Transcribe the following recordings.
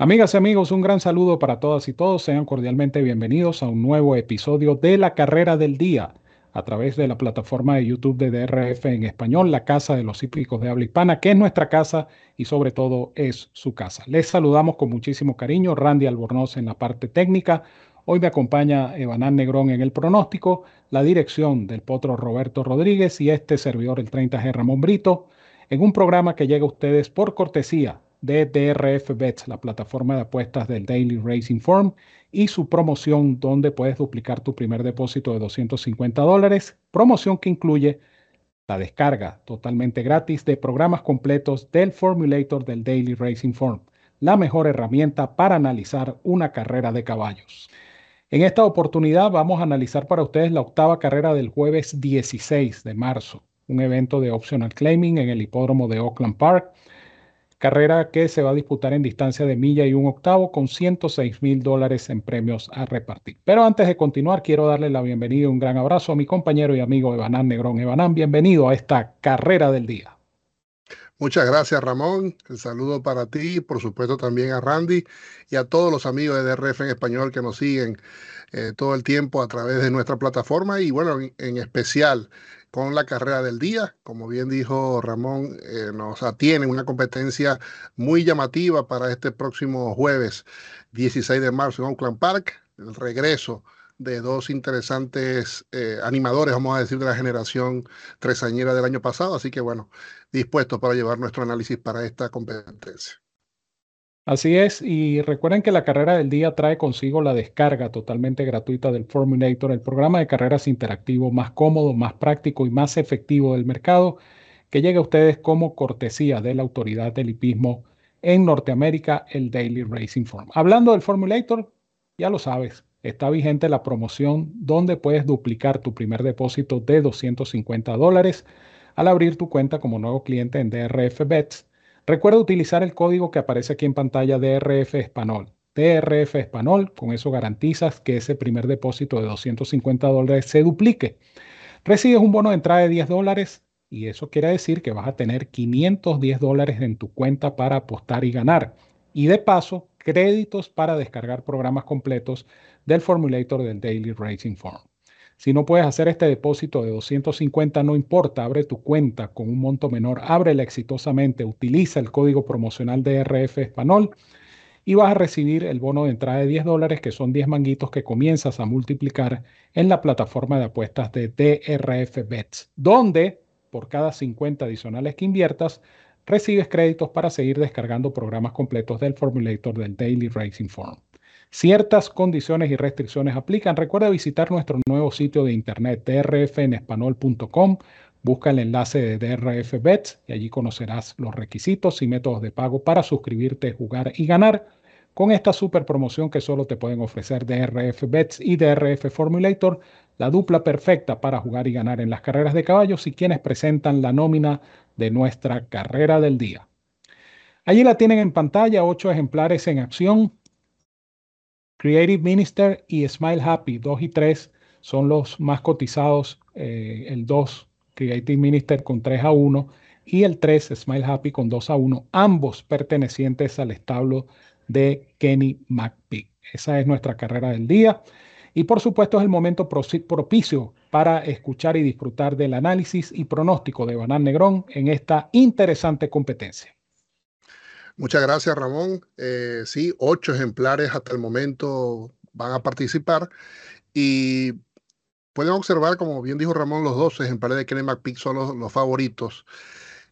Amigas y amigos, un gran saludo para todas y todos. Sean cordialmente bienvenidos a un nuevo episodio de La Carrera del Día a través de la plataforma de YouTube de DRF en español, la Casa de los Hípicos de Habla Hispana, que es nuestra casa y sobre todo es su casa. Les saludamos con muchísimo cariño, Randy Albornoz en la parte técnica. Hoy me acompaña Evanán Negrón en el pronóstico, la dirección del potro Roberto Rodríguez y este servidor, el 30G Ramón Brito, en un programa que llega a ustedes por cortesía de DRF Bets, la plataforma de apuestas del Daily Racing Form, y su promoción donde puedes duplicar tu primer depósito de 250 dólares, promoción que incluye la descarga totalmente gratis de programas completos del Formulator del Daily Racing Form, la mejor herramienta para analizar una carrera de caballos. En esta oportunidad vamos a analizar para ustedes la octava carrera del jueves 16 de marzo, un evento de optional claiming en el hipódromo de Oakland Park carrera que se va a disputar en distancia de milla y un octavo con 106 mil dólares en premios a repartir. Pero antes de continuar, quiero darle la bienvenida y un gran abrazo a mi compañero y amigo Evanán Negrón. Evanán, bienvenido a esta carrera del día. Muchas gracias, Ramón. El saludo para ti, por supuesto también a Randy y a todos los amigos de DRF en español que nos siguen eh, todo el tiempo a través de nuestra plataforma y bueno, en especial con la carrera del día. Como bien dijo Ramón, eh, nos atiene una competencia muy llamativa para este próximo jueves 16 de marzo en Oakland Park, el regreso de dos interesantes eh, animadores, vamos a decir, de la generación tresañera del año pasado. Así que bueno, dispuestos para llevar nuestro análisis para esta competencia. Así es, y recuerden que la carrera del día trae consigo la descarga totalmente gratuita del Formulator, el programa de carreras interactivo más cómodo, más práctico y más efectivo del mercado, que llega a ustedes como cortesía de la autoridad del hipismo en Norteamérica, el Daily Racing Form. Hablando del Formulator, ya lo sabes, está vigente la promoción donde puedes duplicar tu primer depósito de 250 dólares al abrir tu cuenta como nuevo cliente en DRF Bets Recuerda utilizar el código que aparece aquí en pantalla DRF Español. DRF Español, con eso garantizas que ese primer depósito de 250 dólares se duplique. Recibes un bono de entrada de 10 dólares y eso quiere decir que vas a tener 510 dólares en tu cuenta para apostar y ganar. Y de paso, créditos para descargar programas completos del formulator del Daily Racing Form. Si no puedes hacer este depósito de 250, no importa, abre tu cuenta con un monto menor, ábrela exitosamente, utiliza el código promocional de RF Español y vas a recibir el bono de entrada de 10 dólares, que son 10 manguitos que comienzas a multiplicar en la plataforma de apuestas de DRF Bets, donde por cada 50 adicionales que inviertas, recibes créditos para seguir descargando programas completos del formulator del Daily Racing Form. Ciertas condiciones y restricciones aplican. Recuerda visitar nuestro sitio de internet drfenespanol.com. Busca el enlace de DRF Bets y allí conocerás los requisitos y métodos de pago para suscribirte, jugar y ganar con esta super promoción que solo te pueden ofrecer DRF Bets y DRF Formulator, la dupla perfecta para jugar y ganar en las carreras de caballos y quienes presentan la nómina de nuestra carrera del día. Allí la tienen en pantalla, ocho ejemplares en acción, Creative Minister y Smile Happy, 2 y 3 son los más cotizados. Eh, el 2, Creative Minister con 3 a 1 y el 3, Smile Happy con 2 a 1, ambos pertenecientes al establo de Kenny McPeak. Esa es nuestra carrera del día. Y por supuesto es el momento propicio para escuchar y disfrutar del análisis y pronóstico de Banán Negrón en esta interesante competencia. Muchas gracias, Ramón. Eh, sí, ocho ejemplares hasta el momento van a participar y pueden observar, como bien dijo Ramón, los dos ejemplares de Kenny McPeak son los, favoritos.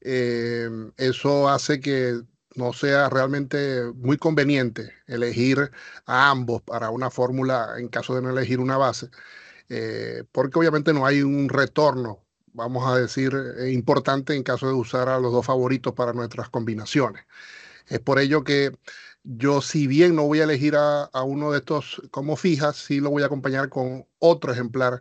Eh, eso hace que no sea realmente muy conveniente elegir a ambos para una fórmula en caso de no elegir una base, eh, porque obviamente no hay un retorno, vamos a decir, importante en caso de usar a los dos favoritos para nuestras combinaciones. Es por ello que yo, si bien no voy a elegir a, uno de estos como fijas, sí lo voy a acompañar con otro ejemplar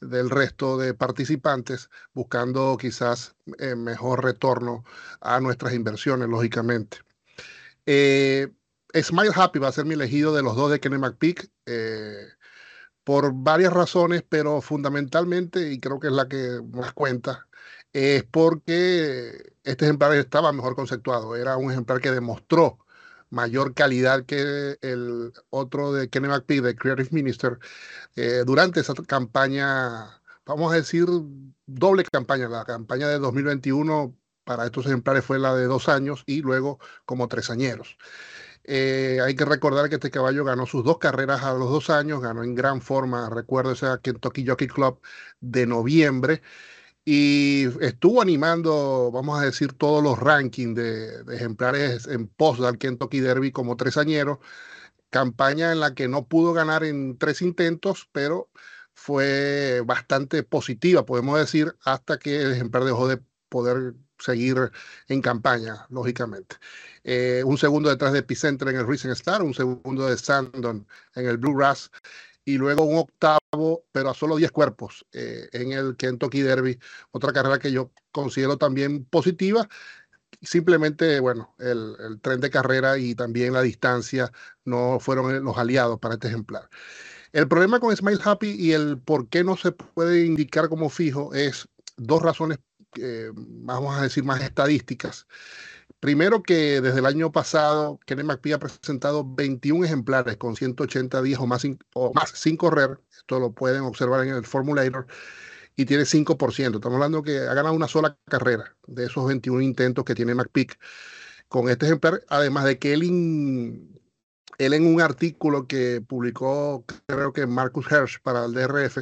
del resto de participantes, buscando quizás eh, mejor retorno a nuestras inversiones, lógicamente. Eh, Smile Happy va a ser mi elegido de los dos de Kenny McPeak eh, por varias razones, pero fundamentalmente, y creo que es la que más cuenta, es porque este ejemplar estaba mejor conceptuado, era un ejemplar que demostró mayor calidad que el otro de Kenny McPhee, de Creative Minister, eh, durante esa campaña, vamos a decir, doble campaña. La campaña de 2021 para estos ejemplares fue la de dos años y luego como tres añeros. Eh, hay que recordar que este caballo ganó sus dos carreras a los dos años, ganó en gran forma, recuerdo ese Kentucky Jockey Club de noviembre y estuvo animando, vamos a decir, todos los rankings de, ejemplares en post del Kentucky Derby como tresañero, campaña en la que no pudo ganar en tres intentos, pero fue bastante positiva, podemos decir, hasta que el ejemplar dejó de poder seguir en campaña, lógicamente. Eh, un segundo detrás de Epicenter en el Racing Star, un segundo de Sandon en el Blue Ras y luego un octavo, pero a solo 10 cuerpos eh, en el Kentucky Derby, otra carrera que yo considero también positiva. Simplemente, bueno, el, el tren de carrera y también la distancia no fueron los aliados para este ejemplar. El problema con Smile Happy y el por qué no se puede indicar como fijo es dos razones, eh, vamos a decir, más estadísticas. Primero que desde el año pasado, Kenneth McPhee ha presentado 21 ejemplares con 180 días o más, sin, o más sin correr. Esto lo pueden observar en el Formulator. Y tiene 5%. Estamos hablando que ha ganado una sola carrera de esos 21 intentos que tiene McPhee con este ejemplar. Además de que él, él en un artículo que publicó, creo que Marcus Hirsch para el DRF,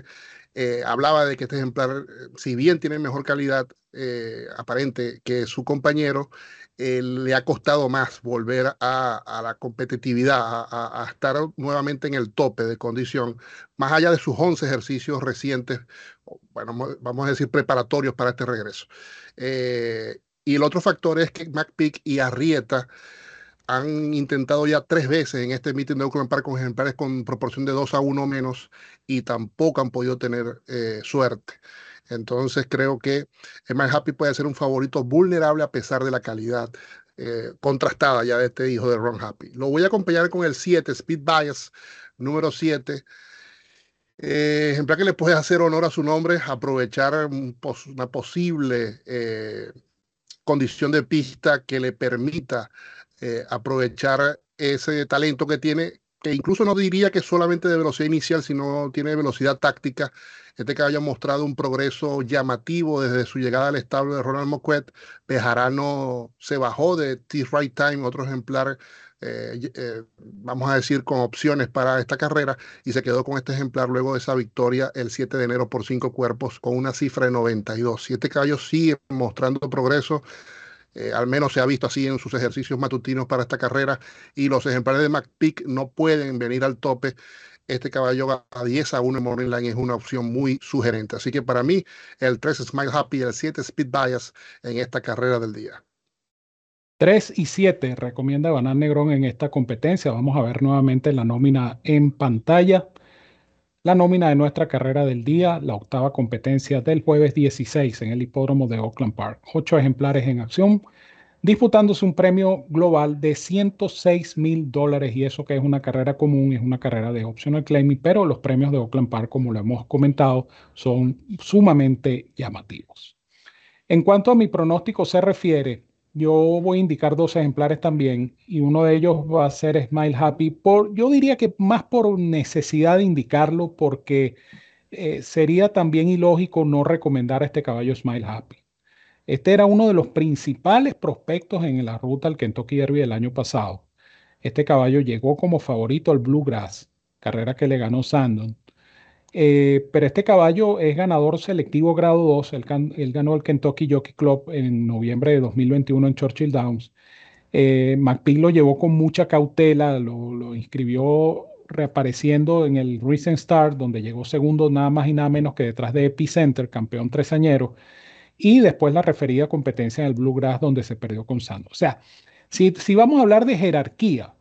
eh, hablaba de que este ejemplar, eh, si bien tiene mejor calidad eh, aparente que su compañero, le ha costado más volver a, la competitividad, a, estar nuevamente en el tope de condición, más allá de sus 11 ejercicios recientes, bueno, vamos a decir preparatorios para este regreso. y el otro factor es que McPeak y Arrieta han intentado ya tres veces en este meeting de Oakland Park con ejemplares con proporción de 2 a 1 menos y tampoco han podido tener eh, suerte. Entonces creo que My Happy puede ser un favorito vulnerable a pesar de la calidad eh, contrastada ya de este hijo de Ron Happy. Lo voy a acompañar con el 7, Speed Bias, número 7. Eh, ejemplar que le puede hacer honor a su nombre, aprovechar una posible condición de pista que le permita eh, aprovechar ese talento que tiene, que incluso no diría que solamente de velocidad inicial, sino tiene velocidad táctica. Este caballo ha mostrado un progreso llamativo desde su llegada al establo de Ronald Moquet. Bejarano se bajó de T-Right Time, otro ejemplar eh, eh, vamos a decir, con opciones para esta carrera y se quedó con este ejemplar luego de esa victoria el 7 de enero por cinco cuerpos con una cifra de 92. Siete caballos siguen mostrando progreso. Eh, al menos se ha visto así en sus ejercicios matutinos para esta carrera y los ejemplares de McPeak no pueden venir al tope. Este caballo a 10 a 1 en Morning Line es una opción muy sugerente. Así que para mí, el 3 Smile Happy y el 7 Speed Bias en esta carrera del día. 3 y 7 recomienda Banán Negrón en esta competencia. Vamos a ver nuevamente la nómina en pantalla. La nómina de nuestra carrera del día, la octava competencia del jueves 16 en el hipódromo de Oakland Park. Ocho ejemplares en acción, disputándose un premio global de 106 mil dólares y eso que es una carrera común, es una carrera de optional claiming, pero los premios de Oakland Park, como lo hemos comentado, son sumamente llamativos. En cuanto a mi pronóstico se refiere, yo voy a indicar dos ejemplares también y uno de ellos va a ser Smile Happy. Por, yo diría que más por necesidad de indicarlo porque eh, sería también ilógico no recomendar a este caballo Smile Happy. Este era uno de los principales prospectos en la ruta al Kentucky Derby del año pasado. Este caballo llegó como favorito al Bluegrass, carrera que le ganó Sandon. Eh, pero este caballo es ganador selectivo grado 2. Él, ganó el Kentucky Jockey Club en noviembre de 2021 en Churchill Downs. Eh, lo llevó con mucha cautela, lo, inscribió reapareciendo en el Recent Start, donde llegó segundo nada más y nada menos que detrás de Epicenter, campeón tresañero, y después la referida competencia en el Bluegrass, donde se perdió con Sando. O sea, si vamos a hablar de jerarquía,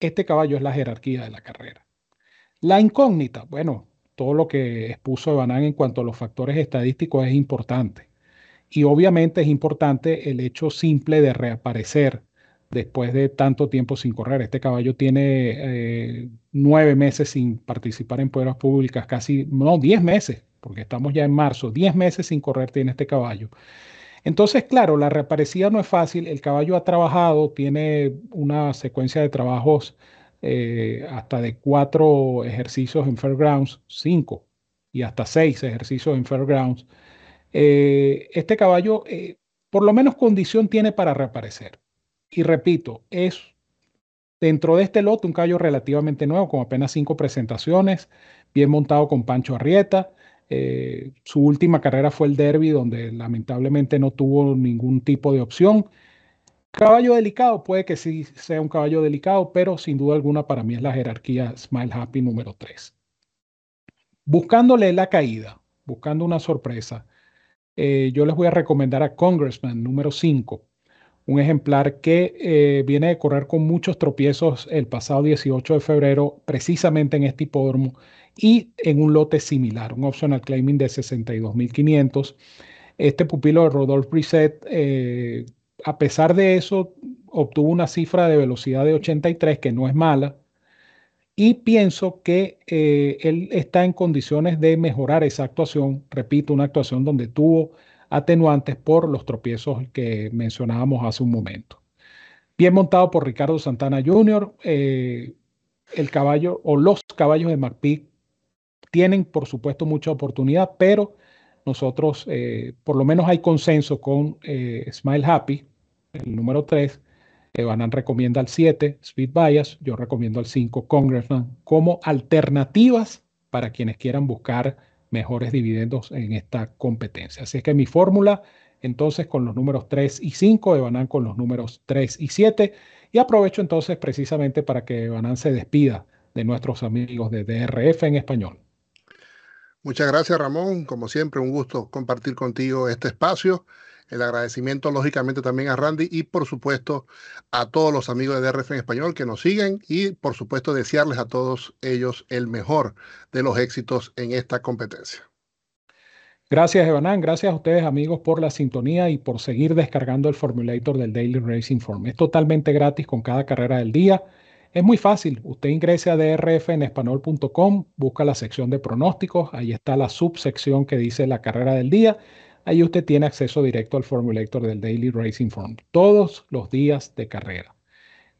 este caballo es la jerarquía de la carrera. La incógnita, bueno, todo lo que expuso Banán en cuanto a los factores estadísticos es importante. Y obviamente es importante el hecho simple de reaparecer después de tanto tiempo sin correr. Este caballo tiene eh, nueve meses sin participar en pruebas públicas, casi, no, diez meses, porque estamos ya en marzo, diez meses sin correr tiene este caballo. Entonces, claro, la reaparecida no es fácil. El caballo ha trabajado, tiene una secuencia de trabajos eh, hasta de cuatro ejercicios en Fairgrounds, cinco y hasta seis ejercicios en Fairgrounds. Eh, este caballo, eh, por lo menos condición tiene para reaparecer. Y repito, es dentro de este lote un caballo relativamente nuevo, con apenas cinco presentaciones, bien montado con Pancho Arrieta. su última carrera fue el Derby, donde lamentablemente no tuvo ningún tipo de opción. Caballo delicado, puede que sí sea un caballo delicado, pero sin duda alguna para mí es la jerarquía Smile Happy número 3. Buscándole la caída, buscando una sorpresa, eh, yo les voy a recomendar a Congressman número 5, un ejemplar que eh, viene de correr con muchos tropiezos el pasado 18 de febrero, precisamente en este hipódromo y en un lote similar, un optional claiming de 62.500. Este pupilo de Rodolphe Brisset eh, a pesar de eso, obtuvo una cifra de velocidad de 83, que no es mala, y pienso que eh, él está en condiciones de mejorar esa actuación. Repito, una actuación donde tuvo atenuantes por los tropiezos que mencionábamos hace un momento. Bien montado por Ricardo Santana Jr., eh, el caballo o los caballos de McPeak tienen, por supuesto, mucha oportunidad, pero nosotros, eh, por lo menos hay consenso con Smile Happy, el número 3. Evanan recomienda el 7, Speed Bias. Yo recomiendo el 5, Congressman, como alternativas para quienes quieran buscar mejores dividendos en esta competencia. Así es que mi fórmula, entonces, con los números 3 y 5, Evanan con los números 3 y 7. Y aprovecho entonces precisamente para que Evanan se despida de nuestros amigos de DRF en español. Muchas gracias, Ramón. Como siempre, un gusto compartir contigo este espacio. El agradecimiento, lógicamente, también a Randy y, por supuesto, a todos los amigos de DRF en español que nos siguen y, por supuesto, desearles a todos ellos el mejor de los éxitos en esta competencia. Gracias, Evanán. Gracias a ustedes, amigos, por la sintonía y por seguir descargando el formulator del Daily Racing Form. Es totalmente gratis con cada carrera del día. Es muy fácil. Usted ingrese a drfenespanol.com, busca la sección de pronósticos. Ahí está la subsección que dice la carrera del día Ahí usted tiene acceso directo al formulator del Daily Racing Form todos los días de carrera.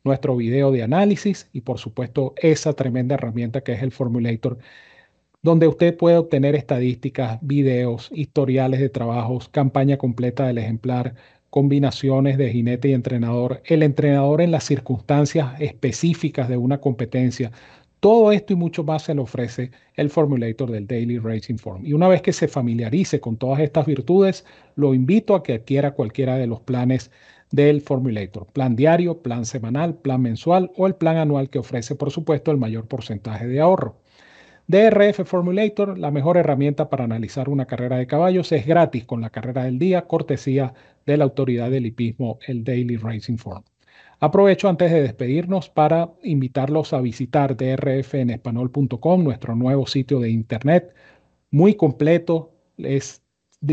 Nuestro video de análisis y por supuesto esa tremenda herramienta que es el formulator donde usted puede obtener estadísticas, videos, historiales de trabajos, campaña completa del ejemplar, combinaciones de jinete y entrenador, el entrenador en las circunstancias específicas de una competencia, todo esto y mucho más se le ofrece el formulator del Daily Racing Form. Y una vez que se familiarice con todas estas virtudes, lo invito a que adquiera cualquiera de los planes del formulator. Plan diario, plan semanal, plan mensual o el plan anual que ofrece, por supuesto, el mayor porcentaje de ahorro. DRF Formulator, la mejor herramienta para analizar una carrera de caballos, es gratis con la carrera del día, cortesía de la autoridad del hipismo, el Daily Racing Form. Aprovecho antes de despedirnos para invitarlos a visitar drfenespanol.com, nuestro nuevo sitio de internet, muy completo, es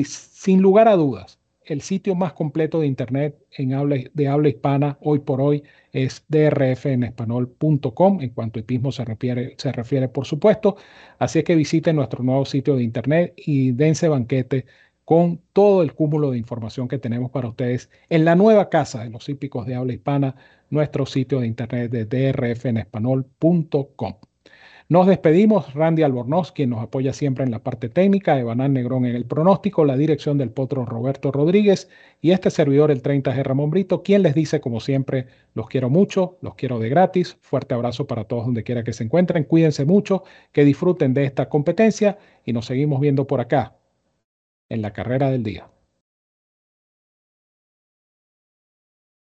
sin lugar a dudas el sitio más completo de internet en habla, de habla hispana hoy por hoy es drfenespanol.com en cuanto a hipismo se refiere, se refiere, por supuesto. Así es que visiten nuestro nuevo sitio de internet y dense banquete con todo el cúmulo de información que tenemos para ustedes en la nueva casa de los hípicos de habla hispana, nuestro sitio de internet de drfenespanol.com. Nos despedimos, Randy Albornoz, quien nos apoya siempre en la parte técnica, Evanán Negrón en el pronóstico, la dirección del potro Roberto Rodríguez y este servidor, el 30G Ramón Brito, quien les dice, como siempre, los quiero mucho, los quiero de gratis. Fuerte abrazo para todos donde quiera que se encuentren. Cuídense mucho, que disfruten de esta competencia y nos seguimos viendo por acá en la carrera del día.